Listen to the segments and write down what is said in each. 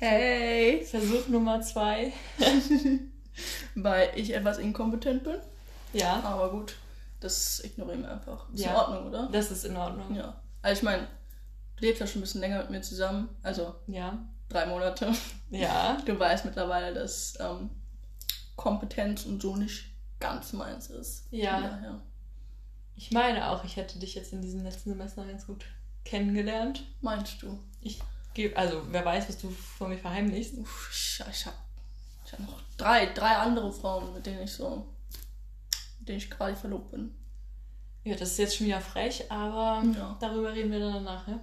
Hey! Versuch Nummer zwei. Weil ich etwas inkompetent bin. Ja. Aber gut, das ignorieren wir einfach. Ist Ja. in Ordnung, oder? Das ist in Ordnung. Ja. Also ich meine, du lebst ja schon ein bisschen länger mit mir zusammen. Also Ja. drei Monate. Ja. Du weißt mittlerweile, dass ähm, Kompetenz und so nicht ganz meins ist. Ja. Daher. Ich meine auch, ich hätte dich jetzt in diesem letzten Semester ganz gut kennengelernt. Meinst du? Ich also wer weiß, was du vor mir verheimlichst. Ich, ich habe ich hab noch drei, drei andere Frauen, mit denen ich so, mit denen ich quasi verlobt bin. Ja, das ist jetzt schon wieder frech, aber Ja. darüber reden wir dann danach, ja?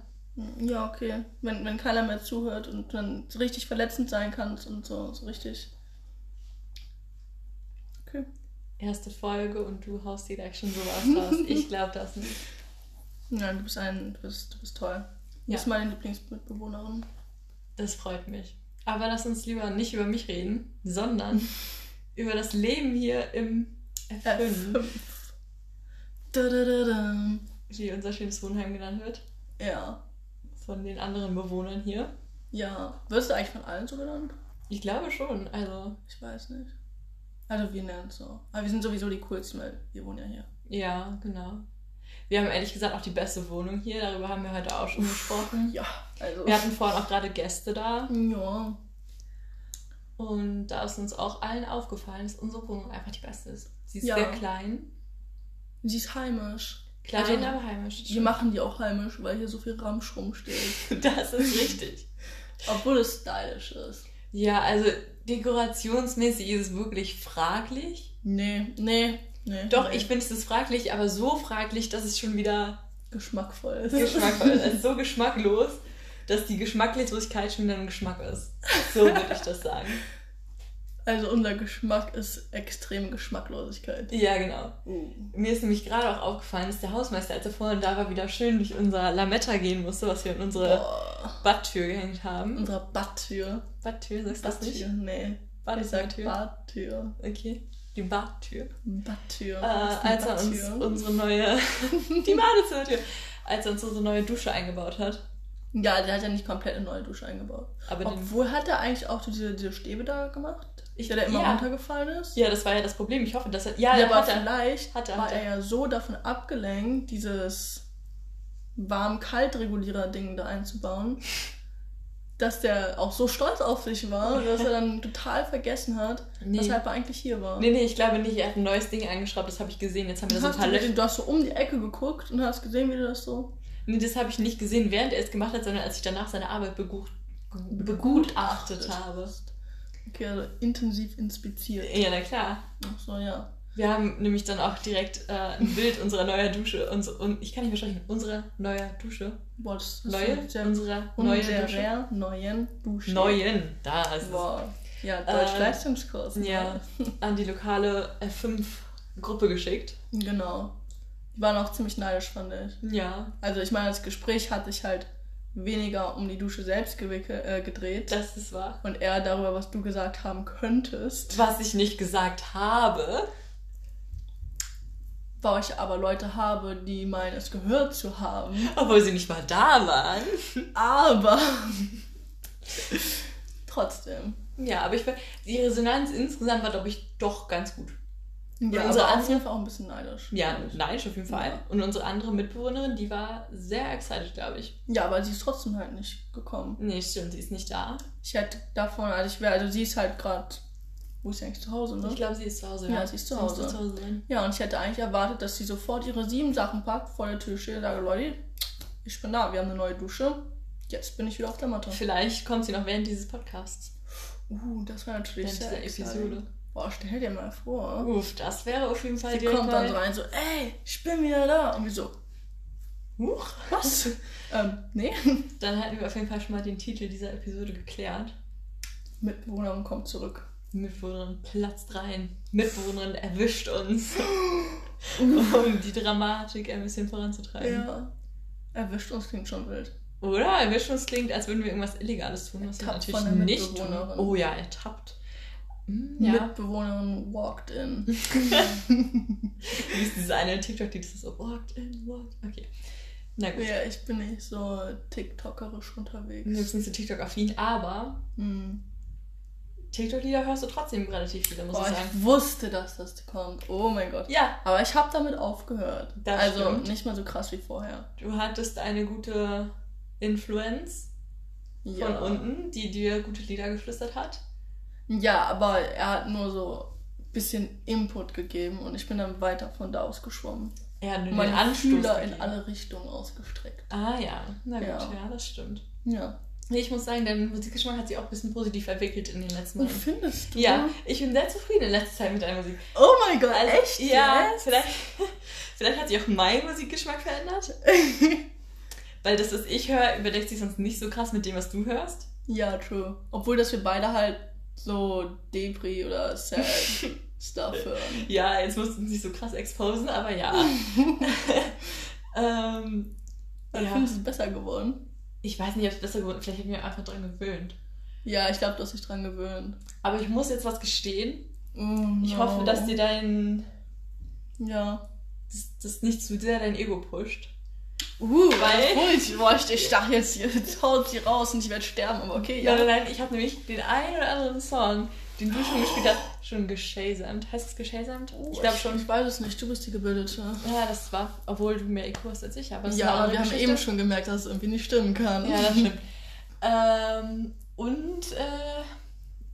Ja, okay. Wenn, wenn keiner mehr zuhört und dann so richtig verletzend sein kannst und so, so richtig. Okay. Erste Folge und du haust direkt schon sowas raus. Ich glaube das nicht. Ja, du bist ein, du bist, du bist toll. Ja. bist meine Lieblingsmitbewohnerin. Das freut mich. Aber lass uns lieber nicht über mich reden, sondern über das Leben hier im F5, F5. Da, da, da, da. wie unser schönes Wohnheim genannt wird, Ja. von den anderen Bewohnern hier. Ja. Wirst du eigentlich von allen so genannt? Ich glaube schon. Also, Ich weiß nicht. Also wir nennen es so. Aber wir sind sowieso die coolsten, weil wir wohnen ja hier. ja, genau. Wir haben ehrlich gesagt auch die beste Wohnung hier. Darüber haben wir heute auch schon gesprochen. Ja, also. Wir hatten vorhin auch gerade Gäste da. Ja. Und da ist uns auch allen aufgefallen, dass unsere Wohnung einfach die beste ist. Sie ist Ja. sehr klein. Sie ist heimisch. Klein, Also, aber heimisch. Wir machen die auch heimisch, weil hier so viel Ramsch rumsteht. Das ist richtig. Obwohl es stylisch ist. Ja, also dekorationsmäßig ist es wirklich fraglich. Nee, nee, nee. Doch, nee. ich finde es fraglich, aber so fraglich, dass es schon wieder geschmackvoll ist. geschmackvoll ist. Ist so geschmacklos, dass die Geschmacklosigkeit schon wieder ein Geschmack ist. So würde ich das sagen. Also unser Geschmack ist extreme Geschmacklosigkeit. Ja, genau. Uh. Mir ist nämlich gerade auch aufgefallen, dass der Hausmeister, als er vorhin da war, wieder schön durch unser Lametta gehen musste, was wir in unsere Boah. Badtür gehängt haben. Unserer Badtür. Badtür, sagst du das nicht? Badtür, nee. Ich sag. Badtür. Okay. Die Badtür. Badtür. Äh, als er uns unsere neue, die Badezimmertür, als er uns unsere neue Dusche eingebaut hat. Ja, der hat ja nicht komplett eine neue Dusche eingebaut. Aber Obwohl hat er eigentlich auch diese, diese Stäbe da gemacht, Ich- der da immer ja. runtergefallen ist. ja, das war ja das Problem. Ich hoffe, dass er, ja, Ja, aber hat er. vielleicht Hat er, war hat er. er ja so davon abgelenkt, dieses Warm-Kalt-Regulierer-Ding da einzubauen, dass der auch so stolz auf sich war, dass er dann total vergessen hat, Nee. weshalb er eigentlich hier war. Nee, nee, ich glaube nicht. Er hat ein neues Ding eingeschraubt, das habe ich gesehen. Jetzt haben wir da so ein paar du, Löcher. gesehen, du hast so um die Ecke geguckt und hast gesehen, wie du das so Nee, das habe ich nicht gesehen, während er es gemacht hat, sondern als ich danach seine Arbeit begucht, begutachtet habe. Okay, also intensiv inspiziert. Ja, na klar. Ach so, ja. Wir haben nämlich dann auch direkt äh, ein Bild unserer neuen Dusche. Uns, und ich kann nicht mehr sprechen. Unsere neue Dusche. Boah, das ist Neue? sehr, Unsere neue Dusche. unserer neuen Dusche. Neuen. Da ist es. Boah. Ja, Deutsch-Leistungskurs. ne? Ja, an die lokale F5-Gruppe geschickt. Genau. Die waren auch ziemlich neidisch, fand ich. Ja, Also ich meine, das Gespräch hat sich halt weniger um die Dusche selbst äh, gedreht das ist wahr. und eher darüber, was du gesagt haben könntest. Was ich nicht gesagt habe. Weil ich aber Leute habe, die meinen, es gehört zu haben. Obwohl sie nicht mal da waren. Aber trotzdem. Ja, aber ich die Resonanz insgesamt war, glaube ich, doch ganz gut. Ja, unsere aber andere- Fall auch ein bisschen neidisch. Ja, nein, auf jeden Fall. Ja. Und unsere andere Mitbewohnerin, die war sehr excited, glaube ich. Ja, aber sie ist trotzdem halt nicht gekommen. Nee, stimmt, sie ist nicht da. Ich hätte davon, also ich wäre, also sie ist halt gerade, wo ist sie eigentlich zu Hause, ne? Ich glaube, sie ist zu Hause. Ja, sie ist zu Hause. zu Hause sein. Ja, und ich hätte eigentlich erwartet, dass sie sofort ihre sieben Sachen packt, vor der Tür steht und sage, Leute, ich bin da, wir haben eine neue Dusche. Jetzt bin ich wieder auf der Matte. Vielleicht kommt sie noch während dieses Podcasts. Uh, das wäre natürlich Während sehr dieser exciting. Episode. Boah, stell dir mal vor. Uff, das wäre auf jeden Fall sie kommt dann so rein, so, ey, ich bin wieder da. Und wir so, Huch. was? ähm, nee. Dann hätten wir auf jeden Fall schon mal den Titel dieser Episode geklärt. Mitbewohnerin kommt zurück. Mitbewohnerin platzt rein. Mitbewohnerin erwischt uns. um die Dramatik ein bisschen voranzutreiben. Ja. Erwischt uns klingt schon wild. Oder? Erwischt uns klingt, als würden wir irgendwas Illegales tun, was wir Ertappt natürlich von der nicht tun. Oh ja, ertappt. Hm, ja. Mitbewohnerin walked in. Wie ist dieses eine TikTok, die das so walked in, walked. Okay. Na gut. Ja, ich bin nicht so TikTokerisch unterwegs. Du bist nicht so TikTok-affin, aber Hm. TikTok-Lieder hörst du trotzdem relativ viele, muss Boah, ich sagen. ich wusste, dass das kommt. Oh mein Gott. Ja, Aber ich habe damit aufgehört. Das also stimmt. nicht mal so krass wie vorher. du hattest eine gute Influence von Ja. unten, die dir gute Lieder geflüstert hat. Ja, aber er hat nur so ein bisschen Input gegeben und ich bin dann weiter von da aus geschwommen. Er hat nur den Meine Anstoß Fühler in alle Richtungen ausgestreckt. Ah ja, na gut, Ja. ja, das stimmt. Ja. Nee, Ich muss sagen, dein Musikgeschmack hat sich auch ein bisschen positiv entwickelt in den letzten Wie Monaten. findest du? Ja, ich bin sehr zufrieden in letzter Zeit mit deiner Musik. Oh mein Gott, Also, echt? Ja, jetzt? vielleicht, vielleicht hat sich auch mein Musikgeschmack verändert. Weil das, was ich höre, überdeckt sich sonst nicht so krass mit dem, was du hörst. Ja, true. Obwohl, dass wir beide halt so Depri oder Sad Stuff hören. Ja, jetzt musst du uns nicht so krass exposen, aber ja. ähm, Dann ja. findest du es besser geworden. Ich weiß nicht, ob es besser geworden ist. Vielleicht habe ich mich einfach dran gewöhnt. Ja, ich glaube, du hast dich dran gewöhnt. Aber ich muss jetzt was gestehen. Oh, Ich no. hoffe, dass dir dein. Ja. Das, das nicht zu sehr dein Ego pusht. Uh, Weil-. Ich, boah, ich, ich dachte jetzt, jetzt haut sie raus und ich werde sterben, aber okay, ja. Nein, nein, nein, ich habe nämlich den einen oder anderen Song, den du schon gespielt hast, schon geshazamt. Heißt es geshazamt? Oh, ich glaube schon. Ich weiß es nicht, du bist die Gebildete. Ja, das war, obwohl du mehr IQ hast als ich, aber Ja, aber wir haben Geschichte. eben schon gemerkt, dass es irgendwie nicht stimmen kann. Ja, das stimmt. ähm, und äh,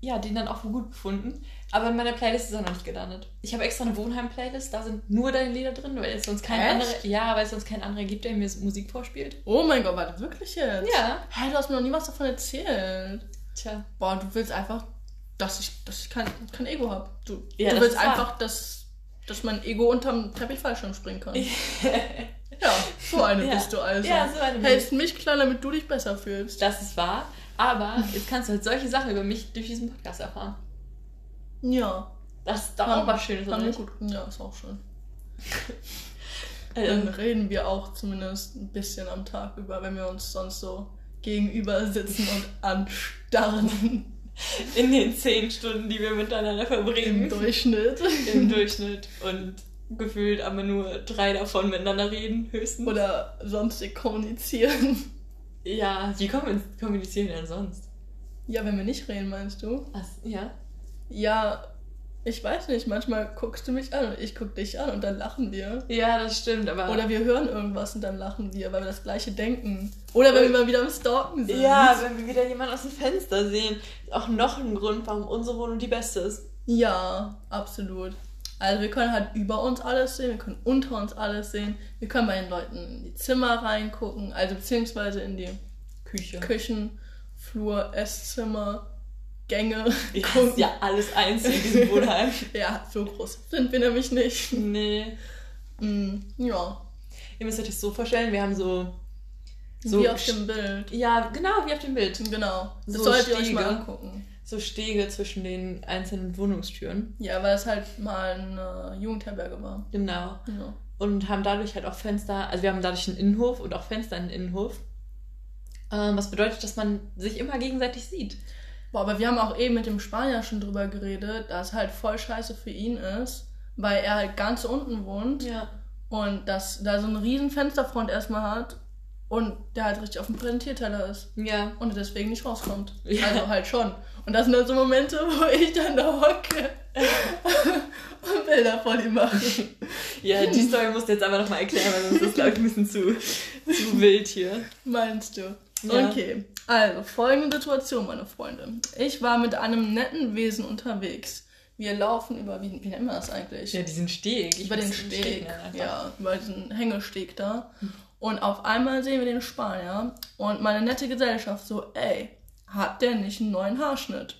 ja, den dann auch für gut befunden. Aber in meiner Playlist ist er noch nicht gelandet. Ich habe extra eine Wohnheim-Playlist, da sind nur deine Lieder drin, weil es sonst kein anderer, ja, weil es sonst kein anderer gibt, der mir Musik vorspielt. Oh mein Gott, warte, wirklich jetzt? Ja. Hä, du hast mir noch nie was davon erzählt. Tja. Boah, du willst einfach, dass ich, dass ich kein, kein Ego habe. Du, Ja, du willst wahr. einfach, dass, dass mein Ego unterm Teppichfallschirm springen kann. ja, so eine Ja. bist du also. Ja, so eine Hältst mich klein, damit du dich besser fühlst. Das ist wahr. Aber jetzt kannst du halt solche Sachen über mich durch diesen Podcast erfahren. Ja. Das ist doch auch was Schönes, oder gut. Ja, ist auch schön. Ähm, Dann reden wir auch zumindest ein bisschen am Tag über, wenn wir uns sonst so gegenüber sitzen und anstarren in den zehn Stunden, die wir miteinander verbringen. im Durchschnitt. Im Durchschnitt. Und gefühlt aber nur drei davon miteinander reden, höchstens. Oder sonstig kommunizieren. Ja, wie kommen- kommunizieren wir denn sonst? Ja, wenn wir nicht reden, meinst du? Was? Ja. Ja, ich weiß nicht, manchmal guckst du mich an und ich guck dich an und dann lachen wir. Ja, das stimmt, aber. Oder wir hören irgendwas und dann lachen wir, weil wir das gleiche denken. Oder wenn wir mal wieder am Stalken sind. ja, wenn wir wieder jemanden aus dem Fenster sehen. Ist auch noch ein Grund, warum unsere Wohnung die beste ist. Ja, absolut. Also wir können halt über uns alles sehen, wir können unter uns alles sehen, wir können bei den Leuten in die Zimmer reingucken, also beziehungsweise in die Küche. Küchen, Flur, Esszimmer, Gänge Ja, ist ja alles eins in diesem Wohnheim. Ja, so groß sind wir nämlich nicht. nee. Mm, ja, Ihr müsst euch das so vorstellen, wir haben so. so wie auf dem Bild. Ja, genau, wie auf dem Bild. Genau, das So solltet ihr euch mal angucken. So Stege zwischen den einzelnen Wohnungstüren. Ja, weil es halt mal eine Jugendherberge war. Genau. Ja. Und haben dadurch halt auch Fenster, also wir haben dadurch einen Innenhof und auch Fenster in den Innenhof. Ähm, was bedeutet, dass man sich immer gegenseitig sieht. Boah, aber wir haben auch eben mit dem Spanier schon drüber geredet, dass halt voll scheiße für ihn ist, weil er halt ganz unten wohnt Ja. und dass da so eine riesen Fensterfront erstmal hat und der halt richtig auf dem Präsentierteller ist Ja. und deswegen nicht rauskommt. Ja. Also halt schon. Und das sind halt so Momente, wo ich dann da hocke und Bilder von ihm mache. Ja, die Story musst du jetzt aber nochmal erklären, weil sonst ist das, glaube ich, ein bisschen zu, zu wild hier. Meinst du? Ja. Okay, also folgende Situation, meine Freunde. Ich war mit einem netten Wesen unterwegs. Wir laufen über, wie, wie nennt man das eigentlich? Ja, diesen Steg. Ich über den Steg, nennen einfach. ja, über diesen Hängesteg da. Und auf einmal sehen wir den Spanier und meine nette Gesellschaft so, ey, hat der nicht einen neuen Haarschnitt?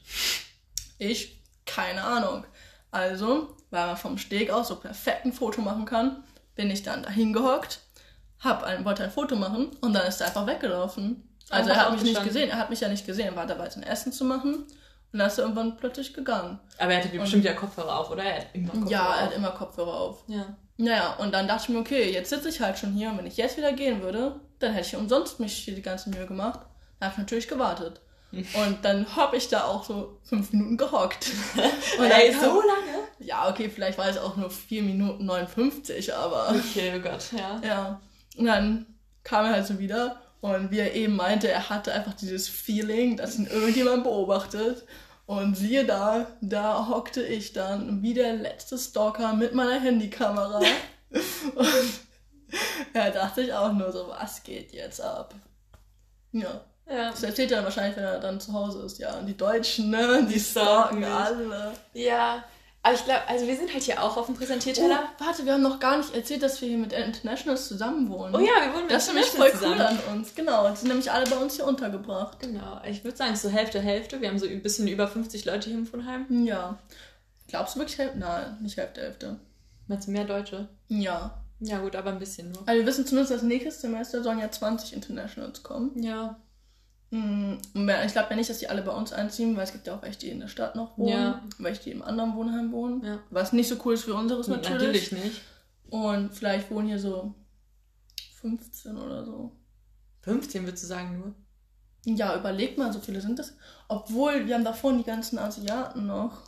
Ich, keine Ahnung. Also, weil man vom Steg aus so perfekt ein Foto machen kann, bin ich dann dahin gehockt, hab ein, wollte ein Foto machen und dann ist er einfach weggelaufen. Also er hat mich nicht gesehen, er hat mich ja nicht gesehen, er war dabei, sein Essen zu machen und dann ist er irgendwann plötzlich gegangen. Aber er hatte bestimmt ja Kopfhörer auf, oder? Er hat immer Kopfhörer Ja, er auf. hat immer Kopfhörer auf. Ja. Naja, und dann dachte ich mir, okay, jetzt sitze ich halt schon hier und wenn ich jetzt wieder gehen würde, dann hätte ich umsonst mich hier die ganze Mühe gemacht. Dann habe ich natürlich gewartet. Und dann hab ich da auch so fünf Minuten gehockt. Und Ey, dann so kam- lange? Ja, okay, vielleicht war es auch nur 4 Minuten 59, aber Okay, oh Gott, ja. ja. Und dann kam er halt so wieder und wie er eben meinte, er hatte einfach dieses Feeling, dass ihn irgendjemand beobachtet. Und siehe da, da hockte ich dann wie der letzte Stalker mit meiner Handykamera. und ja, dachte ich auch nur so, was geht jetzt ab? Ja. Ja. Das erzählt er dann wahrscheinlich, wenn er dann zu Hause ist. Ja, und die Deutschen, ne? Die stalken mich. alle. Ja. Aber ich glaube, also wir sind halt hier auch auf dem Oh, Präsentierteller. warte, wir haben noch gar nicht erzählt, dass wir hier mit Internationals zusammen wohnen. Oh, ja, wir wohnen mit Das ist nämlich voll Internationals cool an uns. Genau, die sind nämlich alle bei uns hier untergebracht. Genau. Ich würde sagen, so Hälfte, Hälfte. Wir haben so ein bisschen über 50 Leute hier im Wohnheim. Ja. Glaubst du wirklich Hälfte? Nein, nicht Hälfte, Hälfte. Meinst du mehr Deutsche? Ja. Ja, gut, aber ein bisschen nur. Also wir wissen zumindest, dass nächstes Semester sollen ja 20 Internationals kommen. Ja. Und Ich glaube ja nicht, dass die alle bei uns einziehen, weil es gibt ja auch welche, die in der Stadt noch wohnen, Ja. welche, die im anderen Wohnheim wohnen. Ja. Was nicht so cool ist für unseres natürlich. Natürlich nicht. Und vielleicht wohnen hier so 15 oder so. 15 würdest du sagen nur. Ja, überleg mal, so viele sind das. Obwohl, wir haben davor die ganzen Asiaten noch.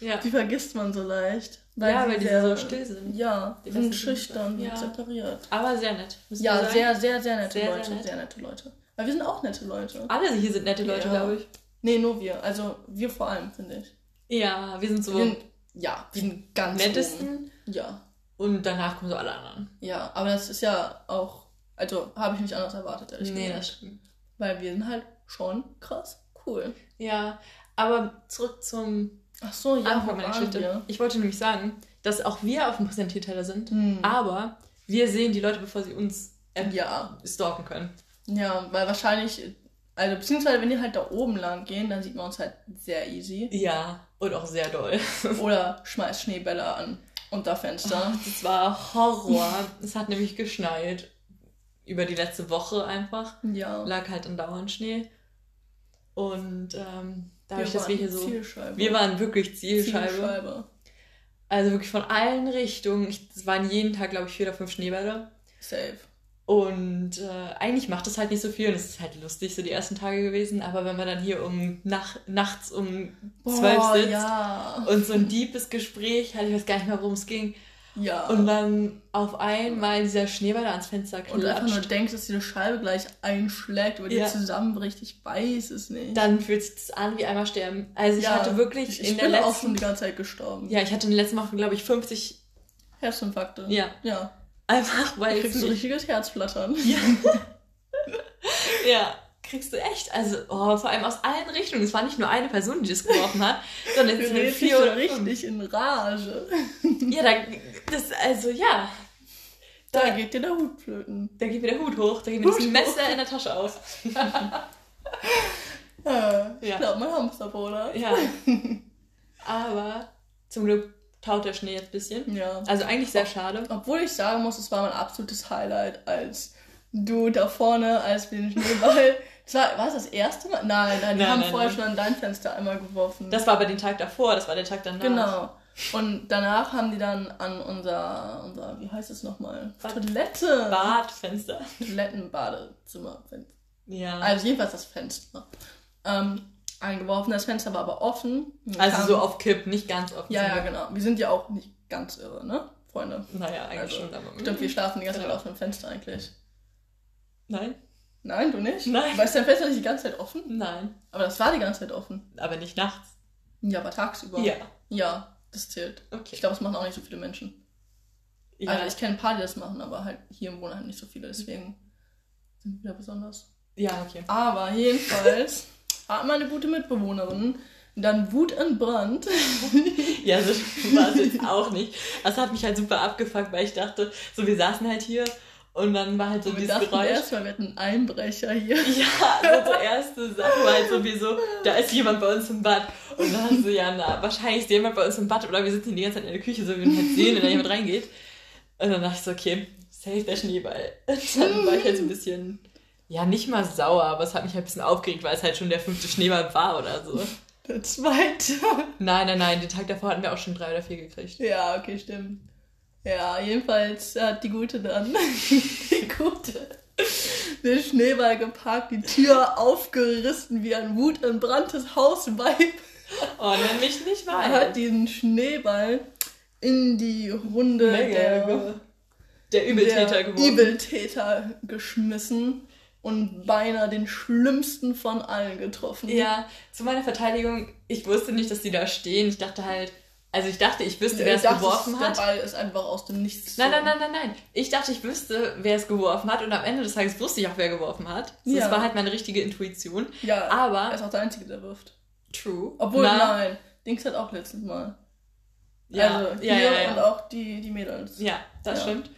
Ja. Die vergisst man so leicht. Ja, weil die sehr- so still sind. Ja, Die sind schüchtern, ja. sind separiert. Aber sehr nett. Ja, sehr, sehr, sehr nette Sehr, sehr Leute. nett. Sehr nette Leute. Weil wir sind auch nette Leute. Alle hier sind nette Leute, Ja. glaube ich. Nee, nur wir. Also wir vor allem, finde ich. Ja, wir sind so Wir sind, ja, wir sind ganz nettesten oben. Ja, und danach kommen so alle anderen. ja. Aber das ist ja auch, also habe ich nicht anders erwartet, ehrlich Nee, gesagt. das stimmt. Weil wir sind halt schon krass cool. Ja, aber zurück zum Ach so, ja, Anfang meiner Geschichte. Ich wollte nämlich sagen, dass auch wir auf dem Präsentierteller sind, Hm. aber wir sehen die Leute, bevor sie uns äh, Ja, stalken können. Ja, weil wahrscheinlich, also beziehungsweise wenn die halt da oben lang gehen, dann sieht man uns halt sehr easy. Ja, und auch sehr doll. Oder schmeißt Schneebälle an unter Fenster. Das war Horror. es hat nämlich geschneit. Über die letzte Woche einfach. Ja. Lag halt andauernd Schnee. Und ähm, dadurch, dass wir hier so. Zielscheibe. Wir waren wirklich Zielscheibe. Zielscheibe. Also wirklich von allen Richtungen. Ich, es waren jeden Tag, glaube ich, vier oder fünf Schneebälle. Safe. Und äh, eigentlich macht es halt nicht so viel und es ist halt lustig so die ersten Tage gewesen. Aber wenn man dann hier um nach, nachts um zwölf sitzt ja. und so ein deepes Gespräch hat, ich weiß gar nicht mehr, worum es ging. Ja. Und dann auf einmal dieser Schneeball ans Fenster Und einfach nur klatscht. denkst, dass diese Scheibe gleich einschlägt oder Ja. dir zusammenbricht. Ich weiß es nicht. Dann fühlt sich das an wie einmal sterben. Also ich Ja, hatte wirklich ich, ich in der bin auch letzten... schon die ganze Zeit gestorben. ja, ich hatte in den letzten Wochen, glaube ich, 50... Herzinfarkte. Ja, Ja. Einfach weil Kriegst du nicht... richtiges Herzflattern. Ja. ja, kriegst du echt. Also oh, vor allem aus allen Richtungen. Es war nicht nur eine Person, die das geworfen hat, sondern es sind vier oder richtig in Rage. Ja, da, das, also ja. Da Da, geht dir der Hut flöten. da geht mir der Hut hoch, da geht mir das Messer in der Tasche auf. Äh, ich Ja. glaube, mein Hamsterbruder. Ja. Aber zum Glück taut der Schnee jetzt ein bisschen. Ja. Also eigentlich sehr schade. Obwohl ich sagen muss, es war mein absolutes Highlight, als du da vorne, als wir den Schneeball. Das war, war es das erste Mal? Nein, nein, wir Nein, haben nein, vorher nein. schon an dein Fenster einmal geworfen. Das war aber den Tag davor, das war der Tag danach. Genau. Und danach haben die dann an unser, unser wie heißt es nochmal? Bad. Toilette. Badfenster. Toiletten-Badezimmer. Ja. Also jedenfalls das Fenster. Ähm, eingeworfen. Das Fenster war aber offen. Also kam- so auf Kipp, nicht ganz offen. Ja, ja, genau. Wir sind ja auch nicht ganz irre, ne? Freunde. Naja, eigentlich Also, schon. Aber Stimmt, wir schlafen die ganze Zeit Ja. auf dem Fenster eigentlich. Nein? Nein, du nicht? Nein. War ist dein Fenster nicht die ganze Zeit offen? Nein. Aber das war die ganze Zeit offen. Aber nicht nachts. Ja, aber tagsüber. Ja. Ja, das zählt. Okay. Ich glaube, das machen auch nicht so viele Menschen. ja. Also ich kenne ein paar, die das machen, aber halt hier im Wohnheim nicht so viele, deswegen sind wir besonders. ja, okay. Aber jedenfalls hat meine gute Mitbewohnerin dann Wut entbrannt. Ja, so war es jetzt auch nicht. Das hat mich halt super abgefuckt, weil ich dachte, so wir saßen halt hier und dann war halt so Und wir dieses dachten Geräusch. erstmal, wir einen Einbrecher hier. Ja, so die erste Sache war halt sowieso, da ist jemand bei uns im Bad. Und dann du, ja, na, wahrscheinlich ist jemand bei uns im Bad oder wir sitzen die ganze Zeit in der Küche, so wie wir halt sehen, wenn da jemand reingeht. Und dann dachte ich so, okay, safe der Schneeball. Und dann war ich halt so ein bisschen, ja, nicht mal sauer, aber es hat mich halt ein bisschen aufgeregt, weil es halt schon der fünfte Schneeball war oder so. Der zweite. Nein, nein, nein, den Tag davor hatten wir auch schon drei oder vier gekriegt. Ja, okay, stimmt. Ja, jedenfalls hat die Gute dann, die Gute, den Schneeball gepackt, die Tür aufgerissen wie ein wutentbranntes Hausweib. Oh, nenn mich nicht Er mal. hat diesen Schneeball in die Runde Menge. der, Der Übeltäter der. Übeltäter geschmissen und beinahe den schlimmsten von allen getroffen. Ja, zu meiner Verteidigung, ich wusste nicht, dass die da stehen. Ich dachte halt, also ich dachte, ich wüsste, wer es geworfen hat. Der Ball ist einfach aus dem Nichts. Nein, so- nein, nein, nein, nein. Ich dachte, ich wüsste, wer es geworfen hat und am Ende des Tages wusste ich auch, wer geworfen hat. Das Ja. war halt meine richtige Intuition. Ja, Aber- er ist auch der Einzige, der wirft. True. Obwohl, Na, nein, Dings hat auch letztes Mal. Ja, also ja, ja, ja. und auch die, die Mädels. Ja, das stimmt.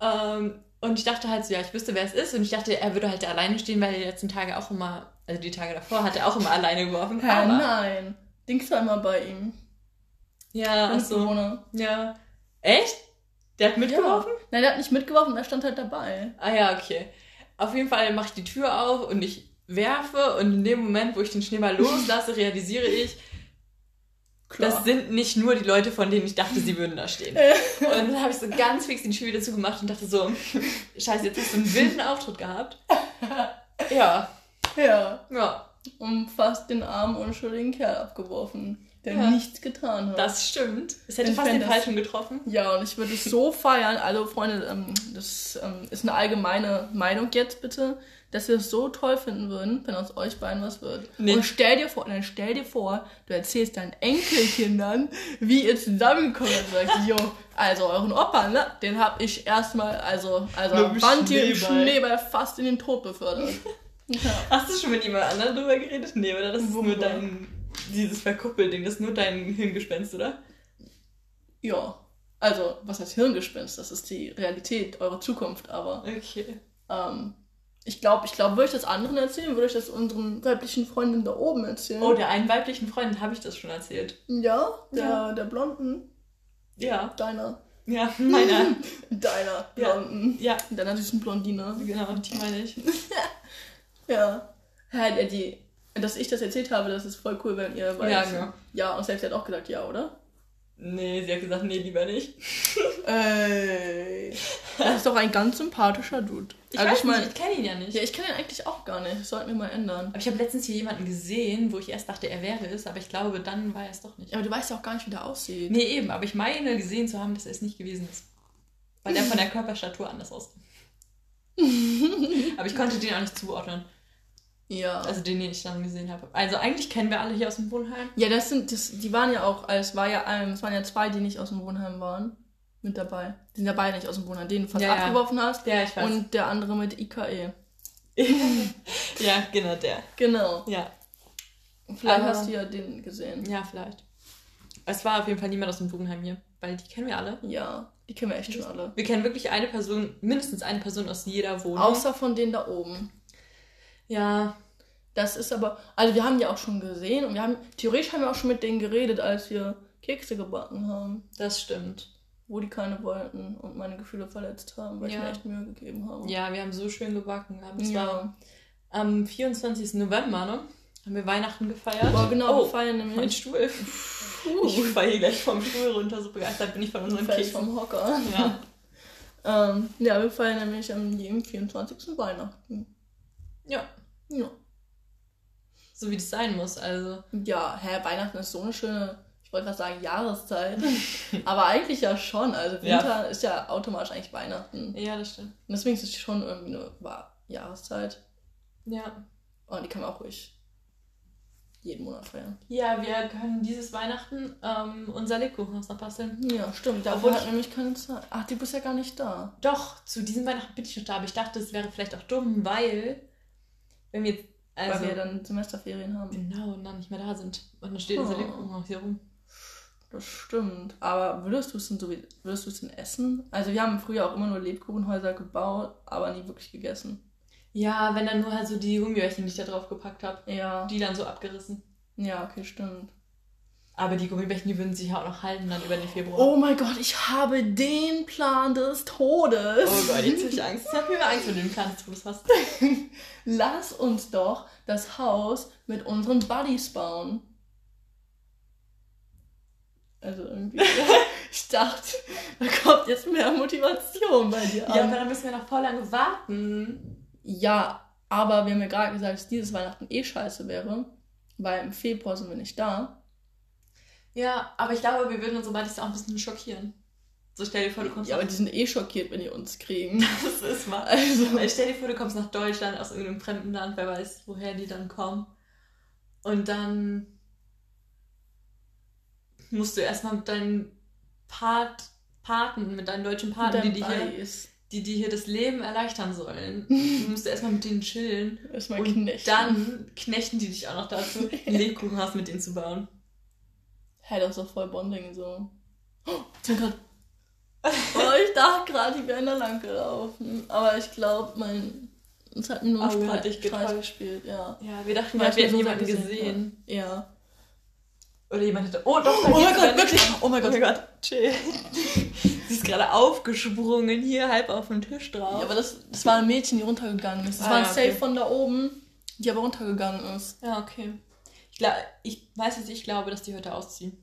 Ähm, und ich dachte halt so, ja, ich wüsste, wer es ist. Und ich dachte, er würde halt alleine stehen, weil er die letzten Tage auch immer, also die Tage davor, hat er auch immer alleine geworfen. Hä, Aber, nein. Dings war immer bei ihm. ja, ach so. Ja. Echt? Der hat mitgeworfen? Ja. Nein, der hat nicht mitgeworfen, er stand halt dabei. Ah ja, okay. Auf jeden Fall mache ich die Tür auf und ich werfe und in dem Moment, wo ich den Schneeball loslasse, realisiere ich, Klar. das sind nicht nur die Leute, von denen ich dachte, sie würden da stehen. Und dann habe ich so ganz fix die Tür wieder zugemacht und dachte so, scheiße, jetzt hast du einen wilden Auftritt gehabt. Ja, ja. ja, Und fast den armen, unschuldigen Kerl abgeworfen, der Ja. nichts getan hat. das stimmt. Es hätte Ich fast den Falschen getroffen. Ja, und ich würde es so feiern, also Freunde, ähm, das ähm, ist eine allgemeine Meinung jetzt bitte, dass wir es so toll finden würden, wenn aus euch beiden was wird. Nee. Und stell dir vor, dann stell dir vor, du erzählst deinen Enkelkindern, wie ihr zusammengekommen seid. Sagst, jo, also euren Opa, ne, den hab ich erstmal, also, also Band hier im Schneeball. Fast in den Tod befördert. ja. Hast du schon mit jemand anderem drüber geredet? Nee, oder? Das ist nur dein, dieses Verkuppelding, das ist nur dein Hirngespenst, oder? ja. Also, was heißt Hirngespinst? Das ist die Realität, eure Zukunft, aber Okay. Ähm, ich glaube, ich glaube, würde ich das anderen erzählen, würde ich das unseren weiblichen Freundinnen da oben erzählen. Oh, der einen weiblichen Freund habe ich das schon erzählt. ja, der, Ja. der Blonden, Ja, deiner, ja, meiner. deiner Ja. Blonden, Ja, deiner süßen Blondine. genau, die meine ich. Ja. Ja, die, dass ich das erzählt habe, das ist voll cool, wenn ihr Ja, weiß. genau. Ja, und selbst hat auch gesagt, ja, oder? Nee, sie hat gesagt, nee, lieber nicht. Ey. Das ist doch ein ganz sympathischer Dude. Ich also weiß ich nicht, ich kenne ihn ja nicht. ja, ich kenne ihn eigentlich auch gar nicht. Das sollten wir mal ändern. Aber ich habe letztens hier jemanden gesehen, wo ich erst dachte, er wäre es, aber ich glaube, dann war er es doch nicht. Ja, aber du weißt ja auch gar nicht, wie der aussieht. Nee, eben, aber ich meine gesehen zu haben, dass er es nicht gewesen ist. Weil er von der Körperstatur anders aussieht. aber ich konnte den auch nicht zuordnen. Ja. Also den, den ich dann gesehen habe. Also eigentlich kennen wir alle hier aus dem Wohnheim. Ja, das sind, das, die waren ja auch, es war ja, es waren ja zwei, die nicht aus dem Wohnheim waren, mit dabei. Die sind ja beide nicht aus dem Wohnheim, den du fast Ja, ja. abgeworfen hast. Ja, ich weiß. Und der andere mit IKE. ja, genau der. Genau. Ja, Vielleicht Aber- hast du ja den gesehen. ja, vielleicht. Es war auf jeden Fall niemand aus dem Wohnheim hier, weil die kennen wir alle. Ja, die kennen wir echt schon alle. Wir kennen wirklich eine Person, mindestens eine Person aus jeder Wohnung. Außer von denen da oben. Ja, Das ist aber, also wir haben die auch schon gesehen und wir haben, theoretisch haben wir auch schon mit denen geredet, als wir Kekse gebacken haben, das stimmt. wo die keine wollten und meine Gefühle verletzt haben, weil ich Ja. mir echt Mühe gegeben habe. Ja, wir haben so schön gebacken. Es Ja. war am 24. November, ne? Haben wir Weihnachten gefeiert. Boah, genau, oh, wir feiern mein nämlich. Stuhl. Ich falle hier gleich vom Stuhl runter, so begeistert bin ich von unseren Fest Keksen. vom Hocker. Ja. Ähm, ja, wir feiern nämlich am jedem 24. Weihnachten. Ja, Ja. so wie das sein muss. Also, Ja, hä, Weihnachten ist so eine schöne, ich wollte gerade sagen Jahreszeit. aber eigentlich ja schon. Also Ja. Winter ist ja automatisch eigentlich Weihnachten. Und ja, das stimmt. deswegen ist es schon irgendwie eine Jahreszeit. Ja. Und die kann man auch ruhig jeden Monat feiern. Ja, wir können dieses Weihnachten ähm, unser Lebkuchenhaus noch basteln. Ja, stimmt. Dafür Obwohl hat ich- nämlich keine Zeit. Ach, du bist ja gar nicht da. Doch, zu diesem Weihnachten bin ich noch da, aber ich dachte, es wäre vielleicht auch dumm, weil, wenn wir jetzt, also, weil wir dann Semesterferien haben. genau, und dann nicht mehr da sind. Und dann steht Oh. unser Lebkuchenhaus hier rum. Das stimmt. Aber würdest du es denn so wie, würdest du es denn essen? Also wir haben früher auch immer nur Lebkuchenhäuser gebaut, aber nie wirklich gegessen. Ja, wenn dann nur halt so die Gummibärchen, die ich da drauf gepackt habe, Ja. die dann so abgerissen. Ja, okay, stimmt. Aber die Gummibärchen, die würden sich ja auch noch halten dann über den Februar. Oh mein Gott, ich habe den Plan des Todes. Oh Gott, jetzt habe ich Angst. Ich habe mir Angst, wenn du den Plan des Todes hast. Lass uns doch das Haus mit unseren Buddies bauen. Also irgendwie. ich dachte, da kommt jetzt mehr Motivation bei dir Ja, an. aber dann müssen wir noch voll lange warten. Ja, aber wir haben ja gerade gesagt, dass dieses Weihnachten eh scheiße wäre, weil im Februar sind wir nicht da. Ja, aber ich glaube, wir würden unsere Buddies auch ein bisschen schockieren. So stell dir vor, du kommst Ja, nach aber die sind eh schockiert, wenn die uns kriegen. Das ist mal. Also. Weil stell dir vor, du kommst nach Deutschland aus irgendeinem fremden Land, wer weiß, woher die dann kommen. Und dann musst du erstmal mit deinen Part, Paten, mit deinen deutschen Paten, die, die, hier, die, die hier das Leben erleichtern sollen, du musst erstmal mit denen chillen. Erstmal knechten. dann knechten die dich auch noch dazu, ein Lebkuchenhaus mit denen zu bauen. Hey, das ist doch voll Bonding so. Oh, ich bin grad- oh, ich dachte gerade, die wären da lang gelaufen. Aber ich glaube, mein. Es hat nur Streich, hat dich gespielt, ja. Ja, wir dachten, gerade, wir hätten jemanden gesehen. Ja. Oder jemand hätte. Oh, doch, Oh mein Gott, wirklich? Oh mein Gott. Oh mein Gott, chill. Sie ist gerade aufgesprungen hier, halb auf den Tisch drauf. Ja, aber das, das war ein Mädchen, die runtergegangen ist. Das Ah, war ein ja, Safe okay. von da oben, die aber runtergegangen ist. Ja, okay. Ich, glaub, ich weiß jetzt, ich glaube, dass die heute ausziehen.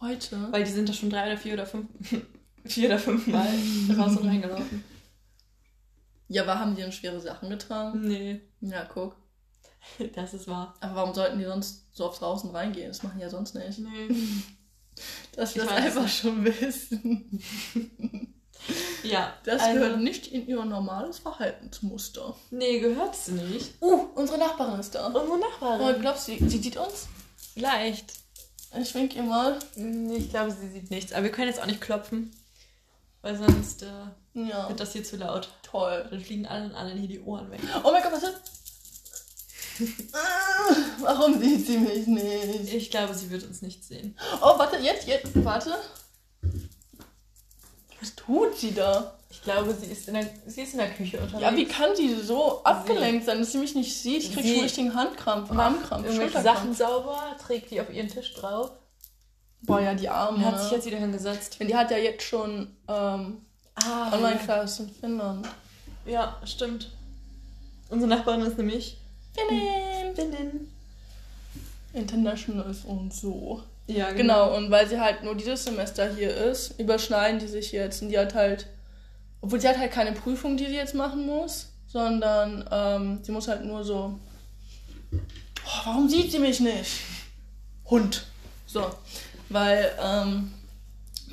Heute? Weil die sind da schon drei oder vier oder fünf, vier oder fünf Mal raus und reingelaufen. Ja, aber haben die denn schwere Sachen getragen? Nee, Ja, guck. das ist wahr. Aber warum sollten die sonst so oft draußen reingehen? Das machen die ja sonst nicht. Nee. Dass wir das einfach schon wissen. Ja, Das also, gehört nicht in ihr normales Verhaltensmuster. Nee, gehört's nicht. Uh, unsere Nachbarin ist da. Unsere Oh, Nachbarin. glaubst du, sie sieht uns? Vielleicht. Ich wink ihr mal. Nee, Ich glaube, sie sieht nichts. Aber wir können jetzt auch nicht klopfen. Weil sonst äh, Ja, wird das hier zu laut. toll. Dann fliegen allen allen hier die Ohren weg. Oh mein Gott, warte. Ah, Warum sieht sie mich nicht? Ich glaube, sie wird uns nicht sehen. Oh, warte, jetzt, jetzt, warte. Was tut sie da? Ich glaube, sie ist in der, sie ist in der Küche unterwegs. Ja, wie kann sie so abgelenkt sein, dass sie mich nicht sieht? Ich krieg Sie schon richtigen Handkrampf, Armkrampf, irgendwelche. Sachen sauber, trägt die auf ihren Tisch drauf. Boah, ja, die Arme. Und hat sich jetzt wieder hingesetzt. Die hat ja jetzt schon ähm, Ah, Online-Class in Finnland. ja, stimmt. Unsere Nachbarin ist nämlich Finnen. Finnen. Internationals und so. Ja, Genau, und weil sie halt nur dieses Semester hier ist, überschneiden die sich jetzt. Und die hat halt, obwohl sie hat halt keine Prüfung, die sie jetzt machen muss, sondern ähm, sie muss halt nur so. Oh, warum sieht sie mich nicht? Hund. So. Weil ähm,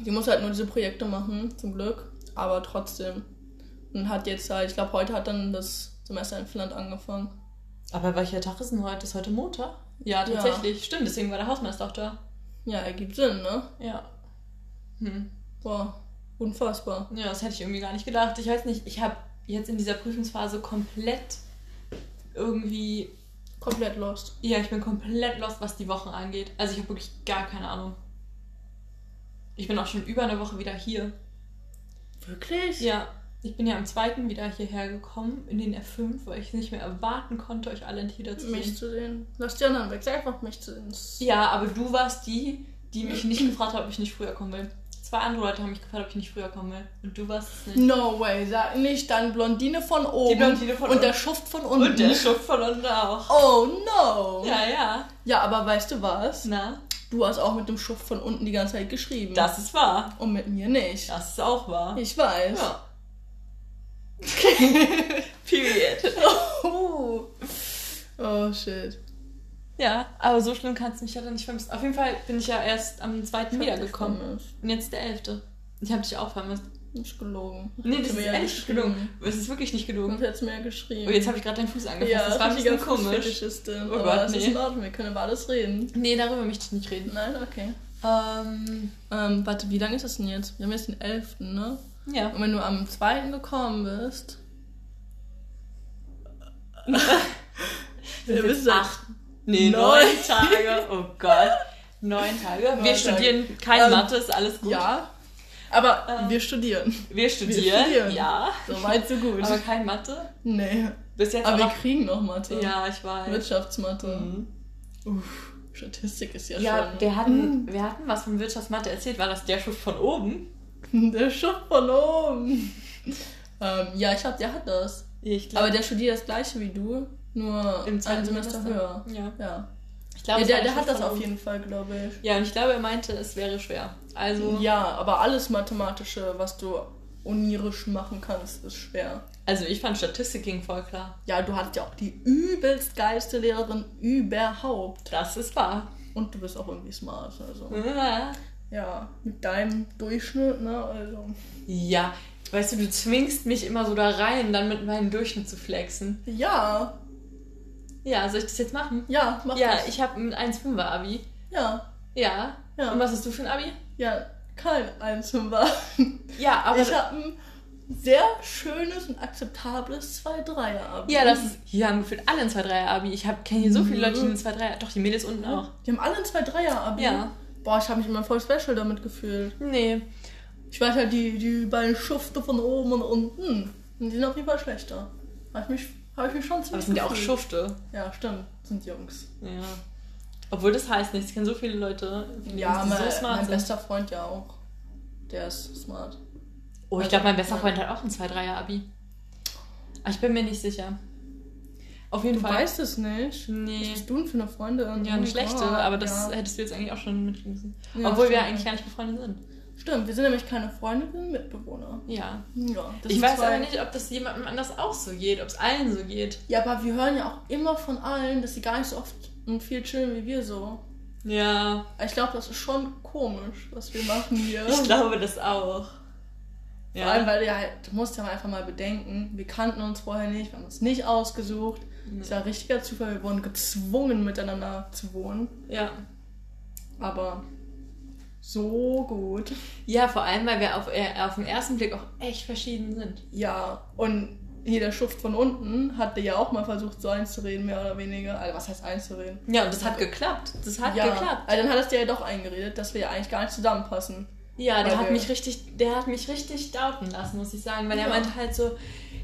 sie muss halt nur diese Projekte machen, zum Glück. Aber trotzdem. Und hat jetzt halt, ich glaube, heute hat dann das Semester in Finnland angefangen. Aber welcher Tag ist denn heute? Ist heute Montag? Ja, Ja. tatsächlich. Stimmt, deswegen war der Hausmeister auch da. Ja, ergibt Sinn, ne? Ja. Hm. Boah, unfassbar. Ja, das hätte ich irgendwie gar nicht gedacht. Ich weiß nicht, ich habe jetzt in dieser Prüfungsphase komplett irgendwie. Komplett lost. Ja, ich bin komplett lost, was die Wochen angeht. Also ich habe wirklich gar keine Ahnung. Ich bin auch schon über eine Woche wieder hier. Wirklich? Ja, ich bin ja am zweiten wieder hierher gekommen in den F5, weil ich nicht mehr erwarten konnte, euch alle wieder zu Mich sehen. zu sehen. Lass die anderen weg. Sag einfach mich zu sehen. Ja, aber du warst die, die mich nicht gefragt hat, ob ich nicht früher kommen will. Zwei andere Leute haben mich gefragt, ob ich nicht früher kommen will. Und du warst es nicht. No way. Sag nicht dann Blondine von oben. Blondine von und oben. der Schuft von unten. Und der Schuft von unten auch. Oh no. Ja, ja. Ja, aber weißt du was? Na, Du hast auch mit dem Schuft von unten die ganze Zeit geschrieben. das ist wahr. Und mit mir nicht. Das ist auch wahr. Ich weiß. Ja. Period. Oh. oh shit. Ja, aber so schlimm kannst du mich ja dann nicht vermissen. Auf jeden Fall bin ich ja erst am zweiten wiedergekommen. vermisst. Und jetzt der elfte. Ich habe dich auch vermisst. Nicht gelogen. Nee, das du ist ja ehrlich nicht gelogen. Es ist wirklich nicht Du gelogen. hast mir geschrieben. Oh, jetzt habe ich gerade deinen Fuß angefasst. ja, das war ein bisschen komisch. Oh aber Gott, ist nee. in Ordnung. Wir können über alles reden. Nee, darüber möchte ich nicht reden. Nein, okay. Ähm, Ähm, warte, wie lange ist das denn jetzt? Wir haben jetzt den 11., ne? Ja. Und wenn du am 2. gekommen bist. Wir bist acht. Nee, Neun. Tage. Oh Gott. Neun Tage. Neun Wir Tage. studieren kein Ähm, Mathe, ist alles gut. Ja. Aber Ähm, wir studieren. Wir studieren, studieren. ja. So weit, so gut. Aber kein Mathe. nee. Bis jetzt Aber wir kriegen noch Mathe. Ja, ich weiß. Wirtschaftsmathe. Mhm. Uff, Statistik ist ja, Ja, schon. wir hatten, wir hatten was von Wirtschaftsmathe erzählt. War das der Schuft von oben? Der Schuft von oben. ähm, ja, ich glaube, der hat das. Ich Aber der studiert das gleiche wie du, nur Im ein zweiten Semester, Semester. höher. Ja. Ja. Ich glaube, ja der der hat das auf jeden Fall, glaube ich. Ja, und ich glaube, er meinte, es wäre schwer. Also, Ja, aber alles Mathematische, was du unirisch machen kannst, ist schwer. also ich fand Statistik ging voll klar. Ja, du hattest ja auch die übelst geilste Lehrerin überhaupt. Das ist wahr. Und du bist auch irgendwie smart. Also. Ja. Ja, mit deinem Durchschnitt, ne? Also. Ja, weißt du, du zwingst mich immer so da rein, dann mit meinem Durchschnitt zu flexen. Ja, Ja, soll ich das jetzt machen? ja, mach ja, das. ich habe ein 1,5er Abi. Ja, Ja. Ja. Und was hast du für ein Abi? ja, kein Einzelner. Ja, aber. Ich habe ein sehr schönes und akzeptables 2-3er-Abi. ja, das ist. Hier haben gefühlt alle ein 2,3er Abi. Ich kenne hier so viele Leute, die ein 2,3er. Doch, die Mädels unten auch. Die haben alle ein 2-3er-Abi. Ja. Boah, ich habe mich immer voll special damit gefühlt. Nee. Ich weiß halt, die, die beiden Schufte von oben und unten, die sind auf jeden Fall schlechter. Habe ich, mich, hab ich mich schon Aber ziemlich es sind ja auch. Schufte. Ja, stimmt. Sind Jungs. Ja. Obwohl das heißt nichts. Ich kenne so viele Leute, die Ja, mein, so smart mein sind. bester Freund ja auch. Der ist smart. Oh, ich glaube, mein bester Freund hat auch ein 2,3er Abi. Aber ich bin mir nicht sicher. Auf jeden Du Fall. weißt es nicht. Was Nee. bist du denn für eine Freundin? Ja, Oh eine mein schlechte, Gott, aber das ja. hättest du jetzt eigentlich auch schon mitkriegen müssen. Ja, Obwohl wir eigentlich gar nicht befreundet sind. Stimmt, wir sind nämlich keine Freunde, wir sind Mitbewohner. Ja. Ja, ich weiß aber nicht, ob das jemandem anders auch so geht, ob es allen so geht. Ja, aber wir hören ja auch immer von allen, dass sie gar nicht so oft und viel chillen wie wir so. Ja, Ich glaube, das ist schon komisch, was wir machen hier. ich glaube das auch. Vor allem, weil ja, halt, du musst ja einfach mal bedenken, wir kannten uns vorher nicht, wir haben uns nicht ausgesucht. Das ist ja ein richtiger Zufall, wir wurden gezwungen, miteinander zu wohnen. Ja. Aber so gut. Ja, vor allem, weil wir auf, äh, auf den ersten Blick auch echt verschieden sind. Ja, und hier der Schuft von unten hatte ja auch mal versucht, so einzureden, mehr oder weniger. Also, was heißt einzureden? Ja, und das hat geklappt. Das hat ja, geklappt. Also dann hat es dir ja doch eingeredet, dass wir ja eigentlich gar nicht zusammenpassen. Ja, der hat mich richtig, der hat mich richtig doubten lassen, muss ich sagen, weil er Ja. meinte halt so,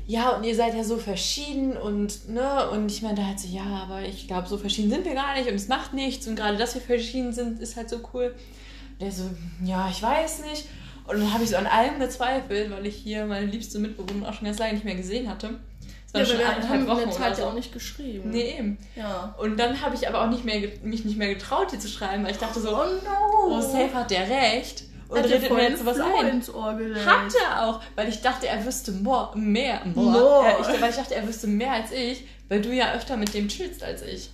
ja, und ihr seid ja so verschieden und ne, und ich meinte halt so, ja, aber ich glaube, so verschieden sind wir gar nicht und es macht nichts und gerade, dass wir verschieden sind, ist halt so cool. Und der so, ja, ich weiß nicht. Und dann habe ich so an allem gezweifelt, weil ich hier meine liebste Mitbewohnerin auch schon ganz lange nicht mehr gesehen hatte. Es waren Ja, schon eineinhalb Wochen Zeit oder ja so. auch nicht geschrieben. Nee, eben. Ja. Und dann habe ich aber auch nicht mehr, mich nicht mehr getraut, dir zu schreiben, weil ich dachte so, Oh no! oh, safe hat der recht. Und Hat er redet mir jetzt sowas Floh ein. ins Ohr gelegt. Hat er auch, weil ich dachte, er wüsste more, mehr. More. More. Äh, ich, weil ich dachte, er wüsste mehr als ich, weil du ja öfter mit dem chillst als ich.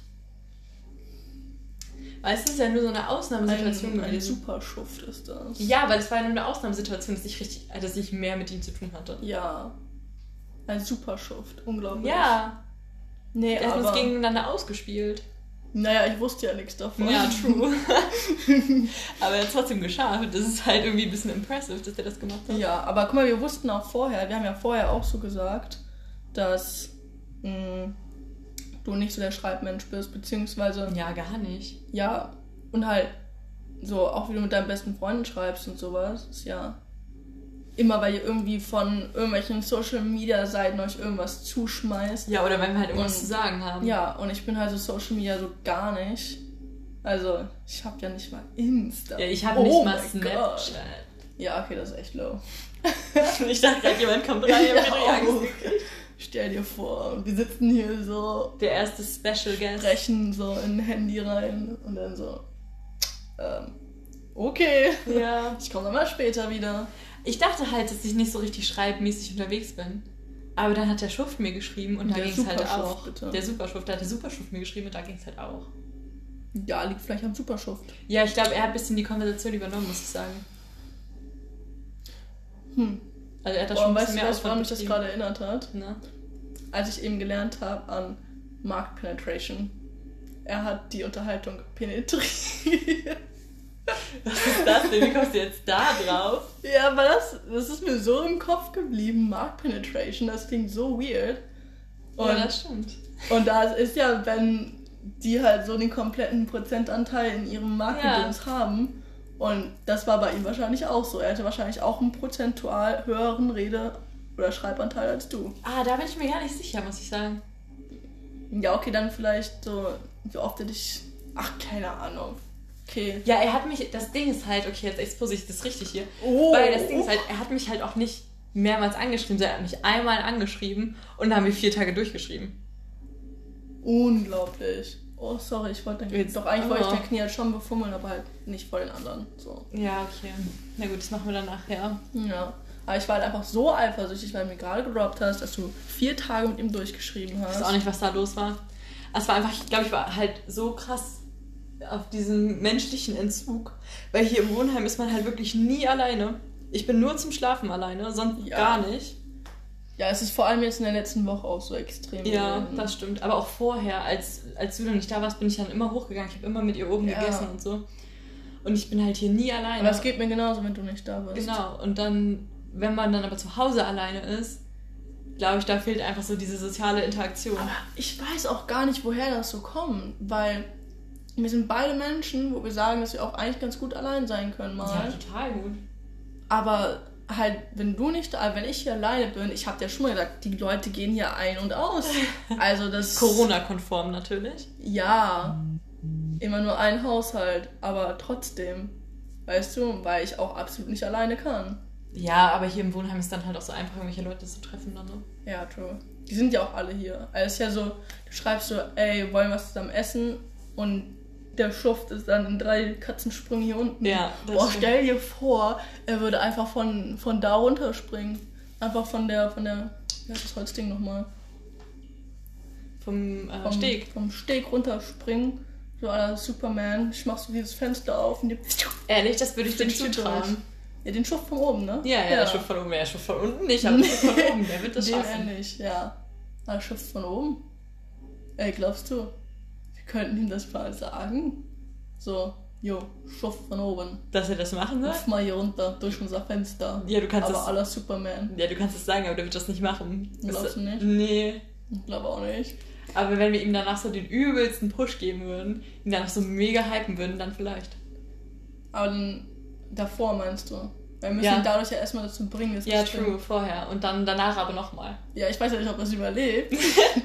Du, es ist ja nur so eine Ausnahmesituation Ein, ein super Schuft ist das. Ja, weil es war ja nur eine Ausnahmesituation, dass ich richtig, dass ich mehr mit ihm zu tun hatte. Ja. Ein super Schuft. Unglaublich. Ja, Nee, er hat aber... uns gegeneinander ausgespielt. Naja, ich wusste ja nichts davon. Ja, true. aber er hat es trotzdem geschafft. Das ist halt irgendwie ein bisschen impressive, dass der das gemacht hat. Ja, aber guck mal, wir wussten auch vorher, wir haben ja vorher auch so gesagt, dass mh, du nicht so der Schreibmensch bist, beziehungsweise, Ja, gar nicht. ja, und halt so, auch wie du mit deinen besten Freunden schreibst und sowas, ist ja immer, weil ihr irgendwie von irgendwelchen Social Media Seiten euch irgendwas zuschmeißt. Ja, oder wenn wir halt irgendwas Und- zu sagen haben. Ja, und ich bin halt so Social Media so gar nicht. Also, ich hab ja nicht mal Insta. Ja, ich habe Oh nicht mal Snapchat. Ja, okay, das ist echt low. Ich dachte gerade, jemand kommt rein, hab Ja, gekriegt. Stell dir vor, wir sitzen hier so, Der erste Special Guest. brechen so in ein Handy rein und dann so, ähm, okay, Ja. ich komme mal später wieder. Ich dachte halt, dass ich nicht so richtig schreibmäßig unterwegs bin. Aber dann hat der Schuft mir geschrieben und da ging es halt auch. bitte. Der Superschuft, da hat der Superschuft mir geschrieben und da ging es halt auch. Ja, liegt vielleicht am Superschuft. Ja, ich glaube, er hat ein bisschen die Konversation übernommen, muss ich sagen. Hm. Also er hat da Boah, schon ein weißt bisschen du, mehr was, woran mich das gerade erinnert hat? Ne? Als ich eben gelernt habe an Markt Penetration. Er hat die Unterhaltung penetriert. Was ist das denn? Wie kommst du jetzt da drauf? Ja, aber das, das ist mir so im Kopf geblieben, Markt Penetration, das klingt so weird. Und, ja, das stimmt. und das ist ja, wenn die halt so den kompletten Prozentanteil in ihrem Marktgedöns haben. Und das war bei ihm wahrscheinlich auch so. Er hatte wahrscheinlich auch einen prozentual höheren Rede- oder Schreibanteil als du. Ah, da bin ich mir gar nicht sicher, muss ich sagen. Ja, okay, dann vielleicht so, wie oft er dich. Ach, keine Ahnung. Okay. Ja, er hat mich, das Ding ist halt, okay, jetzt expose ich das richtig hier. Oh. Weil das Ding ist halt, er hat mich halt auch nicht mehrmals angeschrieben, sondern er hat mich einmal angeschrieben und dann haben wir vier Tage durchgeschrieben. Unglaublich. Oh, sorry, ich wollte den Jetzt- Doch, eigentlich wollte ich oh. den Knie halt schon befummeln, aber halt nicht vor den anderen. So. Ja, okay. Na gut, das machen wir dann nachher. Ja. Aber ich war halt einfach so eifersüchtig, weil du mir gerade gedroppt hast, dass du vier Tage mit ihm durchgeschrieben Ich hast. weiß auch nicht, was da los war. Es war einfach, ich glaube, ich war halt so krass auf diesem menschlichen Entzug. Weil hier im Wohnheim ist man halt wirklich nie alleine. Ich bin nur zum Schlafen alleine, sonst Ja. gar nicht. Ja, es ist vor allem jetzt in der letzten Woche auch so extrem. Ja, gewesen. das stimmt. Aber auch vorher, als, als du noch nicht da warst, bin ich dann immer hochgegangen. Ich habe immer mit ihr oben Ja. gegessen und so. Und ich bin halt hier nie alleine. Aber es geht mir genauso, wenn du nicht da bist. Genau. Und dann, wenn man dann aber zu Hause alleine ist, glaube ich, da fehlt einfach so diese soziale Interaktion. Aber ich weiß auch gar nicht, woher das so kommt, weil wir sind beide Menschen, wo wir sagen, dass wir auch eigentlich ganz gut allein sein können mal. ja, total gut. Aber halt, wenn du nicht da, wenn ich hier alleine bin, ich habe dir schon mal gesagt, die Leute gehen hier ein und aus. Also das Corona-konform natürlich. Ja, immer nur ein Haushalt, aber trotzdem, weißt du, weil ich auch absolut nicht alleine kann. Ja, aber hier im Wohnheim ist dann halt auch so einfach, irgendwelche Leute zu treffen dann, ne? Ja, true. Die sind ja auch alle hier. Also es ist ja so, du schreibst so, ey, wollen wir was zusammen essen? Und der Schuft ist dann in drei Katzensprüngen hier unten. Ja, Boah, stell dir vor, er würde einfach von, von da runterspringen. Einfach von der, von der, wie heißt das Holzding nochmal? Vom, äh, Vom Steg. Vom Steg runterspringen. So aller Superman. Ich mach so dieses Fenster auf und die Ehrlich, das würde ich dem Fliegt zutrauen. Ja, den Schuft von oben, ne? Ja, ja, der Schuft von oben, der Schuft von unten nicht, aber der Schuft von oben, der wird das Den schaffen. ähnlich, ja. Aber Schuft von oben? Ey, glaubst du, könnten ihm das mal sagen? So, jo, Schuft von oben. Dass er das machen soll? Hüpf mal hier runter durch unser Fenster. Ja, du kannst Aber das. aller Superman. Ja, du kannst es sagen, aber der wird das nicht machen. Glaubst du nicht? Nee. Ich glaube auch nicht. Aber wenn wir ihm danach so den übelsten Push geben würden, ihn danach so mega hypen würden, dann vielleicht. Aber dann davor meinst du? Weil wir müssen Ja. ihn dadurch ja erstmal dazu bringen, das Ja, zu true, vorher. Und dann danach aber nochmal. Ja, ich weiß ja nicht, ob er es überlebt.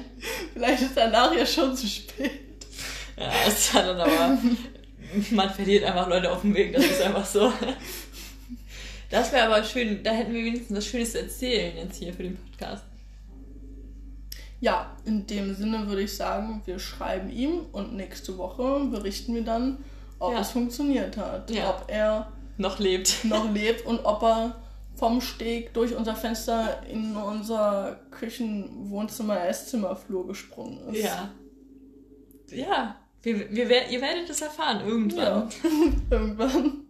Vielleicht ist danach ja schon zu spät. Ja, das ist dann aber. Man verliert einfach Leute auf dem Weg, das ist einfach so. Das wäre aber schön, da hätten wir wenigstens was Schönes zu erzählen jetzt hier für den Podcast. Ja, in dem Sinne würde ich sagen, wir schreiben ihm und nächste Woche berichten wir dann, ob Ja. es funktioniert hat. Ja. Ob er Noch lebt. noch lebt und ob er vom Steg durch unser Fenster in unser Küchen-, Wohnzimmer-, Esszimmerflur gesprungen ist. Ja. Ja. Wir, wir, ihr werdet es erfahren irgendwann. Ja. Irgendwann.